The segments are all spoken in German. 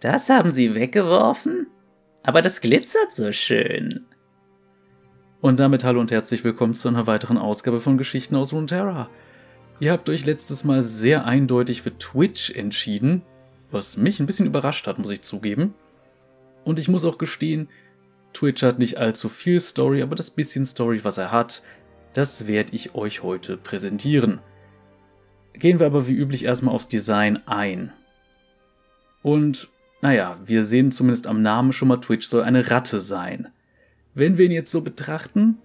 Das haben Sie weggeworfen? Aber das glitzert so schön. Und damit hallo und herzlich willkommen zu einer weiteren Ausgabe von Geschichten aus Runeterra. Ihr habt euch letztes Mal sehr eindeutig für Twitch entschieden, was mich ein bisschen überrascht hat, muss ich zugeben. Und ich muss auch gestehen, Twitch hat nicht allzu viel Story, aber das bisschen Story, was er hat, das werde ich euch heute präsentieren. Gehen wir aber wie üblich erstmal aufs Design ein. Und naja, wir sehen zumindest am Namen schon mal, Twitch soll eine Ratte sein. Wenn wir ihn jetzt so betrachten,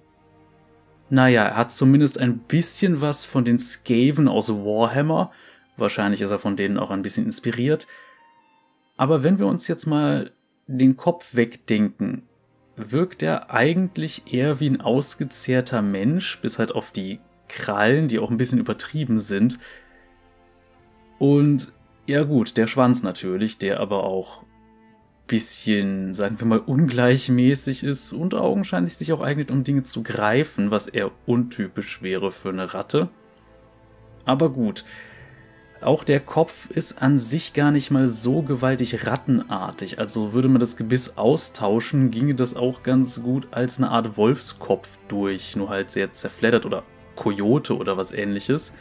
naja, er hat zumindest ein bisschen was von den Skaven aus Warhammer. Wahrscheinlich ist er von denen auch ein bisschen inspiriert. Aber wenn wir uns jetzt mal den Kopf wegdenken, wirkt er eigentlich eher wie ein ausgezehrter Mensch, bis halt auf die Krallen, die auch ein bisschen übertrieben sind. Und ja gut, der Schwanz natürlich, der aber auch bisschen, sagen wir mal, ungleichmäßig ist und augenscheinlich sich auch eignet, um Dinge zu greifen, was eher untypisch wäre für eine Ratte. Aber gut, auch der Kopf ist an sich gar nicht mal so gewaltig rattenartig. Also würde man das Gebiss austauschen, ginge das auch ganz gut als eine Art Wolfskopf durch, nur halt sehr zerfleddert oder Kojote oder was ähnliches.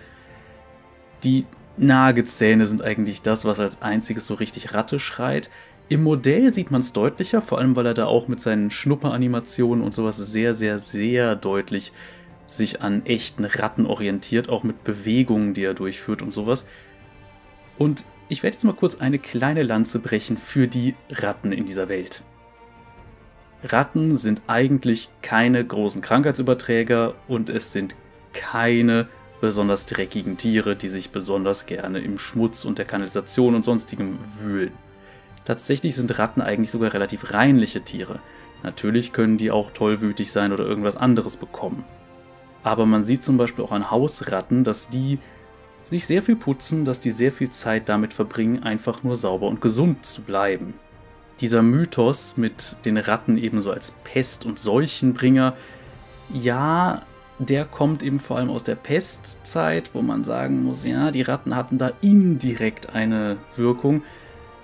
Die Nagezähne sind eigentlich das, was als einziges so richtig Ratte schreit. Im Modell sieht man es deutlicher, vor allem weil er da auch mit seinen Schnupperanimationen und sowas sehr, sehr, sehr deutlich sich an echten Ratten orientiert, auch mit Bewegungen, die er durchführt und sowas. Und ich werde jetzt mal kurz eine kleine Lanze brechen für die Ratten in dieser Welt. Ratten sind eigentlich keine großen Krankheitsüberträger und es sind keine besonders dreckigen Tiere, die sich besonders gerne im Schmutz und der Kanalisation und sonstigem wühlen. Tatsächlich sind Ratten eigentlich sogar relativ reinliche Tiere. Natürlich können die auch tollwütig sein oder irgendwas anderes bekommen. Aber man sieht zum Beispiel auch an Hausratten, dass die sich sehr viel putzen, dass die sehr viel Zeit damit verbringen, einfach nur sauber und gesund zu bleiben. Dieser Mythos mit den Ratten ebenso als Pest- und Seuchenbringer, ja, der kommt eben vor allem aus der Pestzeit, wo man sagen muss, ja, die Ratten hatten da indirekt eine Wirkung.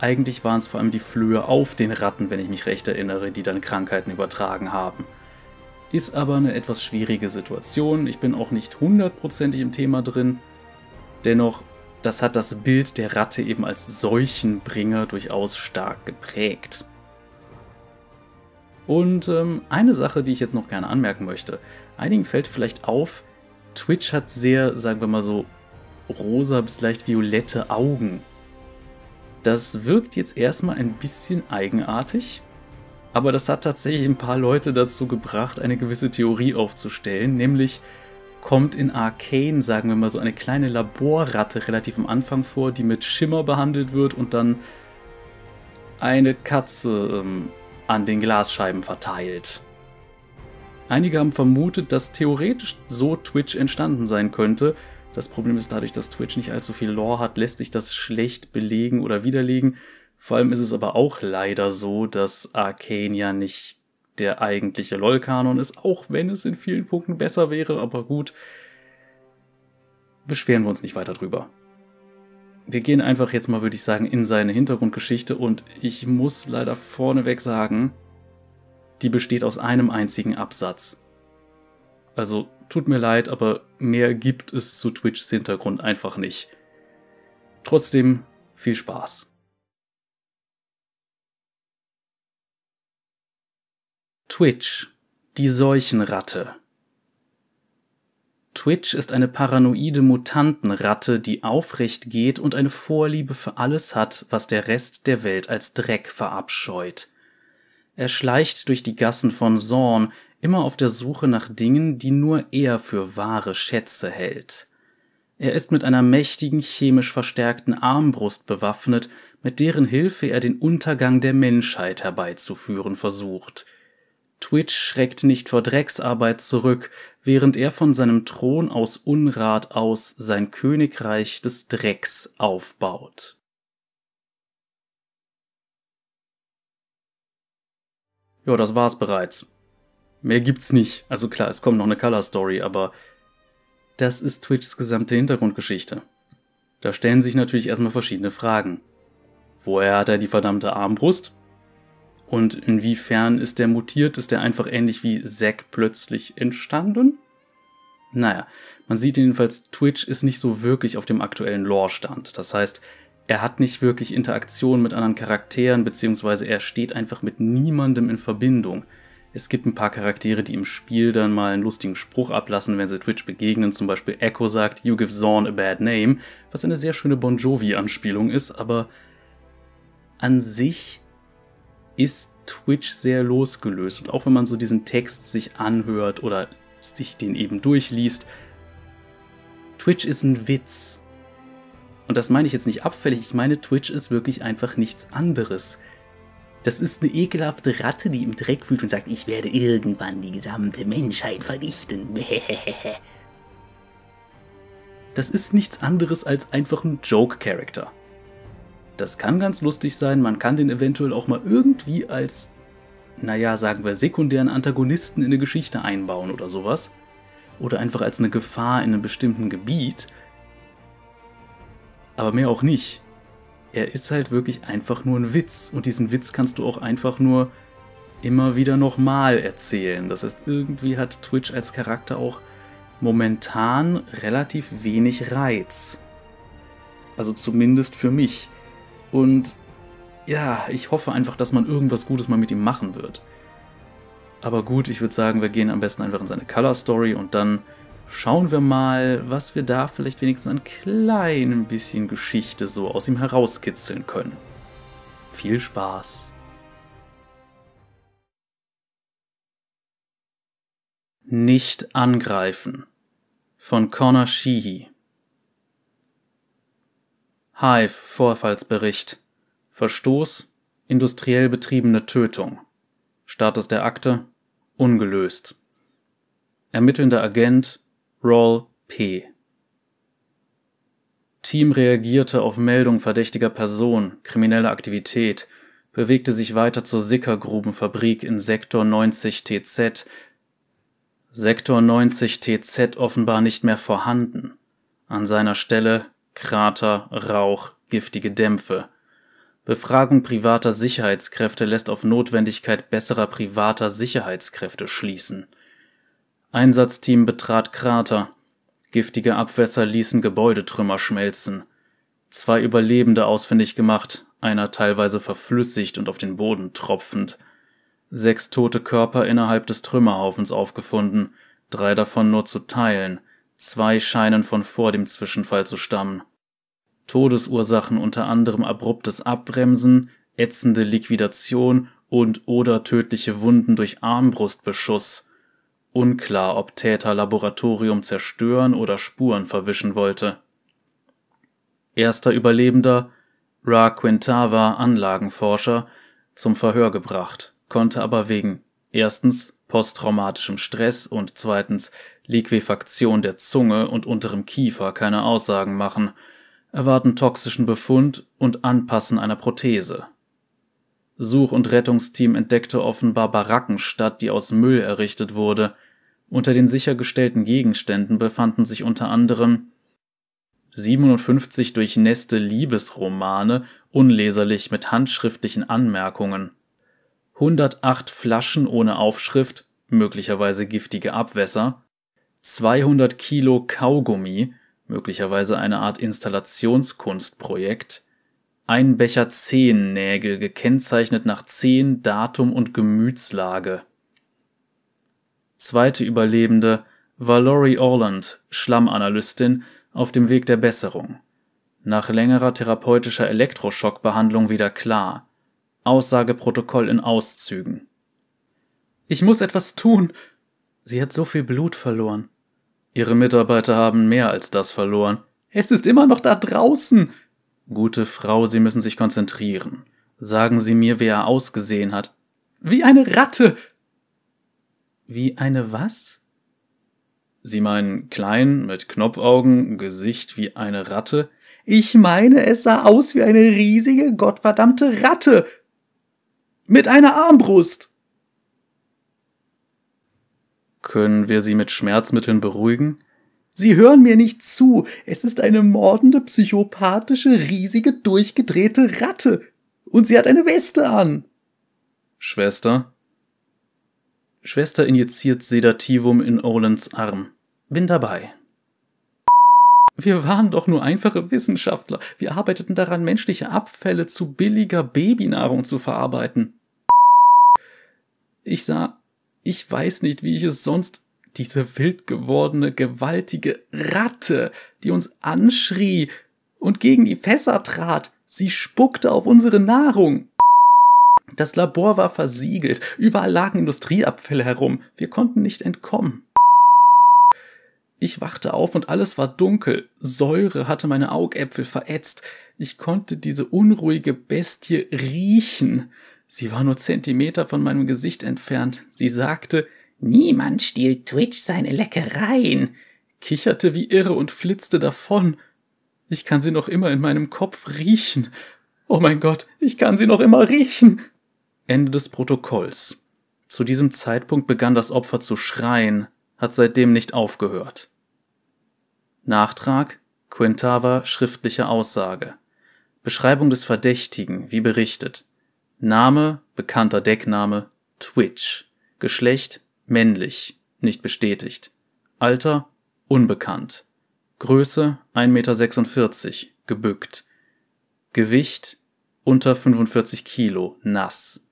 Eigentlich waren es vor allem die Flöhe auf den Ratten, wenn ich mich recht erinnere, die dann Krankheiten übertragen haben. Ist aber eine etwas schwierige Situation. Ich bin auch nicht hundertprozentig im Thema drin. Dennoch, das hat das Bild der Ratte eben als Seuchenbringer durchaus stark geprägt. Und ähm, eine Sache, die ich jetzt noch gerne anmerken möchte. Einigen fällt vielleicht auf, Twitch hat sehr, sagen wir mal so, rosa bis leicht violette Augen. Das wirkt jetzt erstmal ein bisschen eigenartig, aber das hat tatsächlich ein paar Leute dazu gebracht, eine gewisse Theorie aufzustellen, nämlich kommt in Arcane, sagen wir mal so, eine kleine Laborratte relativ am Anfang vor, die mit Schimmer behandelt wird und dann eine Katze ähm, an den Glasscheiben verteilt. Einige haben vermutet, dass theoretisch so Twitch entstanden sein könnte. Das Problem ist dadurch, dass Twitch nicht allzu viel Lore hat, lässt sich das schlecht belegen oder widerlegen. Vor allem ist es aber auch leider so, dass Arcane ja nicht der eigentliche LOL-Kanon ist, auch wenn es in vielen Punkten besser wäre, aber gut. Beschweren wir uns nicht weiter drüber. Wir gehen einfach jetzt mal, würde ich sagen, in seine Hintergrundgeschichte und ich muss leider vorneweg sagen, die besteht aus einem einzigen Absatz. Also tut mir leid, aber mehr gibt es zu Twitchs Hintergrund einfach nicht. Trotzdem viel Spaß. Twitch, die Seuchenratte. Twitch ist eine paranoide Mutantenratte, die aufrecht geht und eine Vorliebe für alles hat, was der Rest der Welt als Dreck verabscheut. Er schleicht durch die Gassen von Zorn, immer auf der Suche nach Dingen, die nur er für wahre Schätze hält. Er ist mit einer mächtigen chemisch verstärkten Armbrust bewaffnet, mit deren Hilfe er den Untergang der Menschheit herbeizuführen versucht. Twitch schreckt nicht vor Drecksarbeit zurück, während er von seinem Thron aus Unrat aus sein Königreich des Drecks aufbaut. Ja, das war's bereits. Mehr gibt's nicht. Also klar, es kommt noch eine Color Story, aber das ist Twitchs gesamte Hintergrundgeschichte. Da stellen sich natürlich erstmal verschiedene Fragen. Woher hat er die verdammte Armbrust? Und inwiefern ist der mutiert? Ist der einfach ähnlich wie Zack plötzlich entstanden? Naja, man sieht jedenfalls, Twitch ist nicht so wirklich auf dem aktuellen Lore-Stand. Das heißt, er hat nicht wirklich Interaktion mit anderen Charakteren, beziehungsweise er steht einfach mit niemandem in Verbindung. Es gibt ein paar Charaktere, die im Spiel dann mal einen lustigen Spruch ablassen, wenn sie Twitch begegnen. Zum Beispiel Echo sagt, You give Zorn a bad name, was eine sehr schöne Bon Jovi-Anspielung ist, aber an sich ist Twitch sehr losgelöst. Und auch wenn man so diesen Text sich anhört oder sich den eben durchliest, Twitch ist ein Witz. Und das meine ich jetzt nicht abfällig, ich meine, Twitch ist wirklich einfach nichts anderes. Das ist eine ekelhafte Ratte, die im Dreck fühlt und sagt, ich werde irgendwann die gesamte Menschheit vernichten. Das ist nichts anderes als einfach ein Joke-Character. Das kann ganz lustig sein, man kann den eventuell auch mal irgendwie als, naja, sagen wir, sekundären Antagonisten in eine Geschichte einbauen oder sowas. Oder einfach als eine Gefahr in einem bestimmten Gebiet. Aber mehr auch nicht er ist halt wirklich einfach nur ein Witz. Und diesen Witz kannst du auch einfach nur immer wieder nochmal erzählen. Das heißt, irgendwie hat Twitch als Charakter auch momentan relativ wenig Reiz. Also zumindest für mich. Und ja, ich hoffe einfach, dass man irgendwas Gutes mal mit ihm machen wird. Aber gut, ich würde sagen, wir gehen am besten einfach in seine Color Story und dann schauen wir mal, was wir da vielleicht wenigstens ein klein bisschen Geschichte so aus ihm herauskitzeln können. Viel Spaß! Nicht angreifen. Von Connor Sheehy. Hive Vorfallsbericht. Verstoß industriell betriebene Tötung. Status der Akte? Ungelöst. Ermittelnder Agent Roll P. Team reagierte auf Meldung verdächtiger Person, kriminelle Aktivität, bewegte sich weiter zur Sickergrubenfabrik in Sektor 90 TZ. Sektor 90 TZ offenbar nicht mehr vorhanden. An seiner Stelle Krater, Rauch, giftige Dämpfe. Befragung privater Sicherheitskräfte lässt auf Notwendigkeit besserer privater Sicherheitskräfte schließen. Einsatzteam betrat Krater. Giftige Abwässer ließen Gebäudetrümmer schmelzen. Zwei Überlebende ausfindig gemacht, einer teilweise verflüssigt und auf den Boden tropfend. Sechs tote Körper innerhalb des Trümmerhaufens aufgefunden, drei davon nur zu teilen, zwei scheinen von vor dem Zwischenfall zu stammen. Todesursachen unter anderem abruptes Abbremsen, ätzende Liquidation und oder tödliche Wunden durch Armbrustbeschuss. Unklar, ob Täter Laboratorium zerstören oder Spuren verwischen wollte. Erster Überlebender, Ra Quintava, Anlagenforscher, zum Verhör gebracht, konnte aber wegen erstens posttraumatischem Stress und zweitens Liquefaktion der Zunge und unterem Kiefer keine Aussagen machen, erwarten toxischen Befund und Anpassen einer Prothese. Such- und Rettungsteam entdeckte offenbar Barackenstadt, die aus Müll errichtet wurde – unter den sichergestellten Gegenständen befanden sich unter anderem 57 durchnässte Liebesromane, unleserlich mit handschriftlichen Anmerkungen, 108 Flaschen ohne Aufschrift, möglicherweise giftige Abwässer, 200 Kilo Kaugummi, möglicherweise eine Art Installationskunstprojekt, ein Becher Zehennägel, gekennzeichnet nach Zehn, Datum und Gemütslage Zweite Überlebende war Laurie Orland, Schlammanalystin, auf dem Weg der Besserung. Nach längerer therapeutischer Elektroschockbehandlung wieder klar. Aussageprotokoll in Auszügen. Ich muss etwas tun. Sie hat so viel Blut verloren. Ihre Mitarbeiter haben mehr als das verloren. Es ist immer noch da draußen. Gute Frau, Sie müssen sich konzentrieren. Sagen Sie mir, wer er ausgesehen hat. Wie eine Ratte. Wie eine was? Sie meinen klein, mit Knopfaugen, Gesicht wie eine Ratte? Ich meine, es sah aus wie eine riesige, gottverdammte Ratte. Mit einer Armbrust. Können wir Sie mit Schmerzmitteln beruhigen? Sie hören mir nicht zu. Es ist eine mordende, psychopathische, riesige, durchgedrehte Ratte. Und sie hat eine Weste an. Schwester? Schwester injiziert Sedativum in Olens Arm. Bin dabei. Wir waren doch nur einfache Wissenschaftler. Wir arbeiteten daran, menschliche Abfälle zu billiger Babynahrung zu verarbeiten. Ich sah, ich weiß nicht, wie ich es sonst, diese wild gewordene, gewaltige Ratte, die uns anschrie und gegen die Fässer trat, sie spuckte auf unsere Nahrung. Das Labor war versiegelt, überall lagen Industrieabfälle herum, wir konnten nicht entkommen. Ich wachte auf und alles war dunkel. Säure hatte meine Augäpfel verätzt. Ich konnte diese unruhige Bestie riechen. Sie war nur Zentimeter von meinem Gesicht entfernt. Sie sagte, Niemand stiehlt Twitch seine Leckereien, kicherte wie irre und flitzte davon. Ich kann sie noch immer in meinem Kopf riechen. Oh mein Gott, ich kann sie noch immer riechen. Ende des Protokolls. Zu diesem Zeitpunkt begann das Opfer zu schreien hat seitdem nicht aufgehört. Nachtrag Quintava schriftliche Aussage Beschreibung des Verdächtigen, wie berichtet. Name, bekannter Deckname, Twitch. Geschlecht, männlich, nicht bestätigt. Alter, unbekannt. Größe 1,46 Meter, gebückt. Gewicht unter 45 Kilo, nass.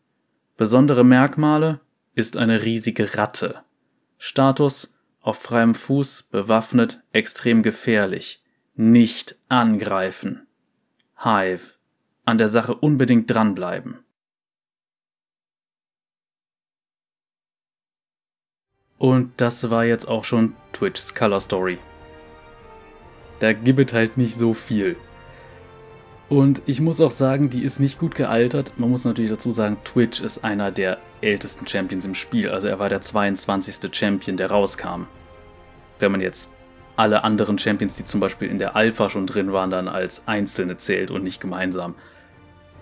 Besondere Merkmale ist eine riesige Ratte. Status auf freiem Fuß, bewaffnet, extrem gefährlich. Nicht angreifen. Hive. An der Sache unbedingt dranbleiben. Und das war jetzt auch schon Twitch's Color Story. Da gibt halt nicht so viel. Und ich muss auch sagen, die ist nicht gut gealtert. Man muss natürlich dazu sagen, Twitch ist einer der ältesten Champions im Spiel. Also er war der 22. Champion, der rauskam. Wenn man jetzt alle anderen Champions, die zum Beispiel in der Alpha schon drin waren, dann als einzelne zählt und nicht gemeinsam.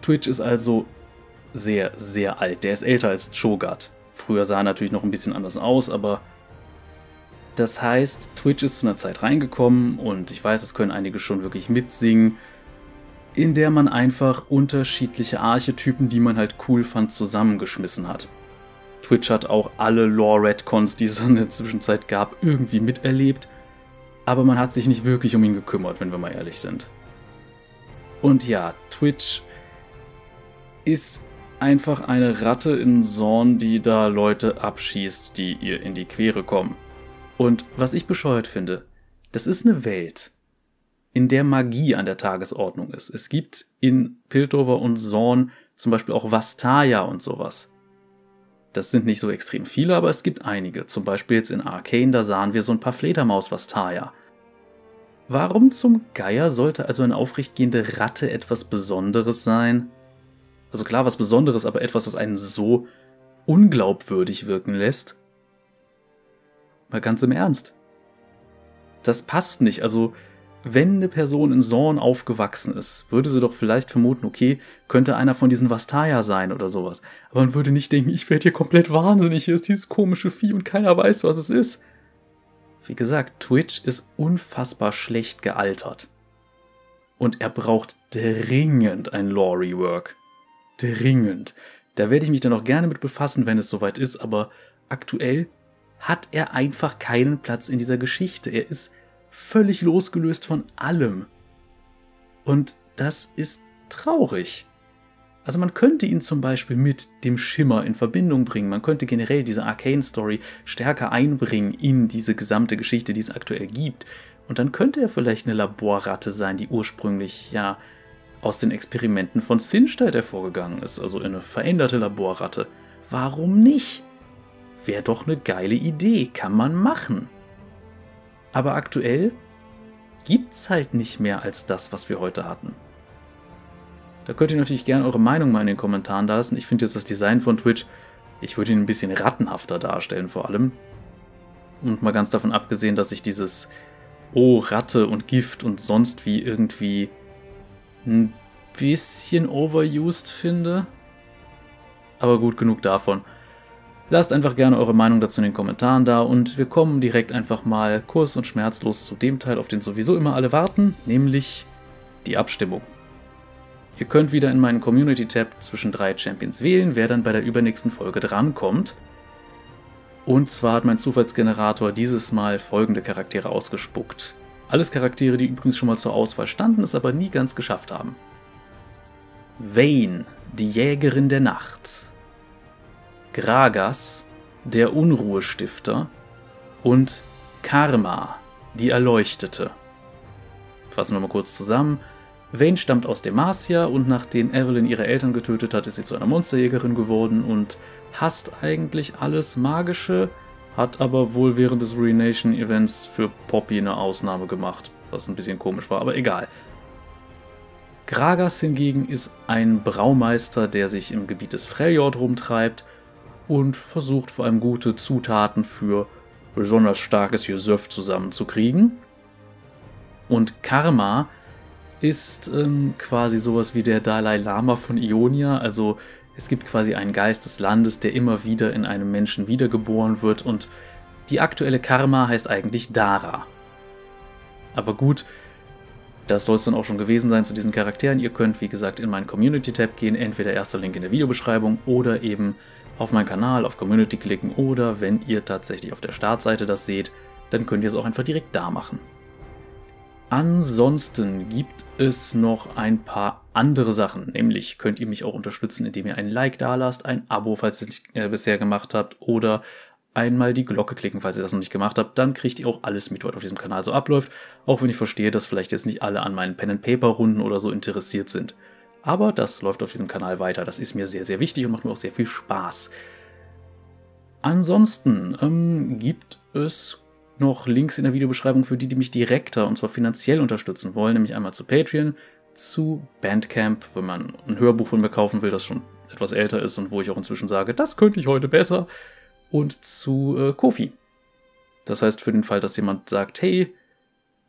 Twitch ist also sehr, sehr alt. Der ist älter als Cho'Gath. Früher sah er natürlich noch ein bisschen anders aus, aber das heißt, Twitch ist zu einer Zeit reingekommen und ich weiß, es können einige schon wirklich mitsingen in der man einfach unterschiedliche Archetypen, die man halt cool fand, zusammengeschmissen hat. Twitch hat auch alle Lore-Redcons, die es in der Zwischenzeit gab, irgendwie miterlebt, aber man hat sich nicht wirklich um ihn gekümmert, wenn wir mal ehrlich sind. Und ja, Twitch ist einfach eine Ratte in Zorn, die da Leute abschießt, die ihr in die Quere kommen. Und was ich bescheuert finde, das ist eine Welt, in der Magie an der Tagesordnung ist. Es gibt in Piltover und Zorn zum Beispiel auch Vastaya und sowas. Das sind nicht so extrem viele, aber es gibt einige. Zum Beispiel jetzt in Arcane, da sahen wir so ein paar Fledermaus-Vastaya. Warum zum Geier sollte also eine aufrechtgehende Ratte etwas Besonderes sein? Also klar, was Besonderes, aber etwas, das einen so unglaubwürdig wirken lässt? Mal ganz im Ernst. Das passt nicht. Also, wenn eine Person in Zorn aufgewachsen ist, würde sie doch vielleicht vermuten, okay, könnte einer von diesen Vastaya sein oder sowas. Aber man würde nicht denken, ich werde hier komplett wahnsinnig, hier ist dieses komische Vieh und keiner weiß, was es ist. Wie gesagt, Twitch ist unfassbar schlecht gealtert. Und er braucht dringend ein Lore-Rework. Dringend. Da werde ich mich dann auch gerne mit befassen, wenn es soweit ist, aber aktuell hat er einfach keinen Platz in dieser Geschichte. Er ist völlig losgelöst von allem. Und das ist traurig. Also man könnte ihn zum Beispiel mit dem Schimmer in Verbindung bringen. Man könnte generell diese Arcane-Story stärker einbringen in diese gesamte Geschichte, die es aktuell gibt. Und dann könnte er vielleicht eine Laborratte sein, die ursprünglich ja aus den Experimenten von Sinstead hervorgegangen ist. Also eine veränderte Laborratte. Warum nicht? Wäre doch eine geile Idee, kann man machen. Aber aktuell gibt's halt nicht mehr als das, was wir heute hatten. Da könnt ihr natürlich gerne eure Meinung mal in den Kommentaren da lassen. Ich finde jetzt das Design von Twitch, ich würde ihn ein bisschen rattenhafter darstellen vor allem. Und mal ganz davon abgesehen, dass ich dieses Oh, Ratte und Gift und sonst wie irgendwie ein bisschen overused finde. Aber gut genug davon. Lasst einfach gerne eure Meinung dazu in den Kommentaren da und wir kommen direkt einfach mal kurz und schmerzlos zu dem Teil, auf den sowieso immer alle warten, nämlich die Abstimmung. Ihr könnt wieder in meinen Community-Tab zwischen drei Champions wählen, wer dann bei der übernächsten Folge drankommt. Und zwar hat mein Zufallsgenerator dieses Mal folgende Charaktere ausgespuckt. Alles Charaktere, die übrigens schon mal zur Auswahl standen, es aber nie ganz geschafft haben. Vayne, die Jägerin der Nacht. Gragas, der Unruhestifter. Und Karma, die Erleuchtete. Fassen wir mal kurz zusammen. Vayne stammt aus Demacia und nachdem Evelyn ihre Eltern getötet hat, ist sie zu einer Monsterjägerin geworden und hasst eigentlich alles Magische, hat aber wohl während des Renation Events für Poppy eine Ausnahme gemacht, was ein bisschen komisch war, aber egal. Gragas hingegen ist ein Braumeister, der sich im Gebiet des Freljord rumtreibt und versucht vor allem gute Zutaten für besonders starkes Gesöff zusammenzukriegen. Und Karma ist ähm, quasi sowas wie der Dalai Lama von Ionia. Also es gibt quasi einen Geist des Landes, der immer wieder in einem Menschen wiedergeboren wird und die aktuelle Karma heißt eigentlich Dara. Aber gut, das soll es dann auch schon gewesen sein zu diesen Charakteren. Ihr könnt, wie gesagt, in meinen Community-Tab gehen, entweder erster Link in der Videobeschreibung oder eben auf meinen Kanal, auf Community klicken oder wenn ihr tatsächlich auf der Startseite das seht, dann könnt ihr es auch einfach direkt da machen. Ansonsten gibt es noch ein paar andere Sachen, nämlich könnt ihr mich auch unterstützen, indem ihr ein Like dalasst, ein Abo, falls ihr es nicht äh, bisher gemacht habt, oder einmal die Glocke klicken, falls ihr das noch nicht gemacht habt, dann kriegt ihr auch alles mit, was auf diesem Kanal so abläuft, auch wenn ich verstehe, dass vielleicht jetzt nicht alle an meinen Pen-and-Paper-Runden oder so interessiert sind. Aber das läuft auf diesem Kanal weiter, das ist mir sehr, sehr wichtig und macht mir auch sehr viel Spaß. Ansonsten ähm, gibt es noch Links in der Videobeschreibung für die, die mich direkter und zwar finanziell unterstützen wollen, nämlich einmal zu Patreon, zu Bandcamp, wenn man ein Hörbuch von mir kaufen will, das schon etwas älter ist und wo ich auch inzwischen sage, das könnte ich heute besser, und zu äh, Kofi. Das heißt, für den Fall, dass jemand sagt, hey,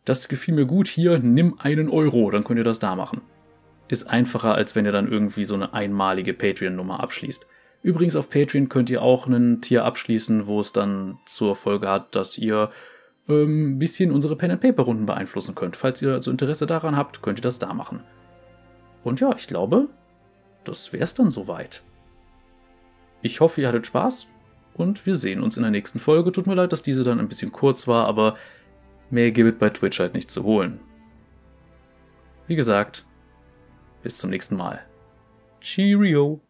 das gefiel mir gut hier, nimm einen Euro, dann könnt ihr das da machen. Ist einfacher, als wenn ihr dann irgendwie so eine einmalige Patreon-Nummer abschließt. Übrigens auf Patreon könnt ihr auch einen Tier abschließen, wo es dann zur Folge hat, dass ihr ähm, ein bisschen unsere Pen-and-Paper-Runden beeinflussen könnt. Falls ihr also Interesse daran habt, könnt ihr das da machen. Und ja, ich glaube, das wär's dann soweit. Ich hoffe, ihr hattet Spaß und wir sehen uns in der nächsten Folge. Tut mir leid, dass diese dann ein bisschen kurz war, aber mehr gibt es bei Twitch halt nicht zu holen. Wie gesagt, bis zum nächsten Mal. Cheerio!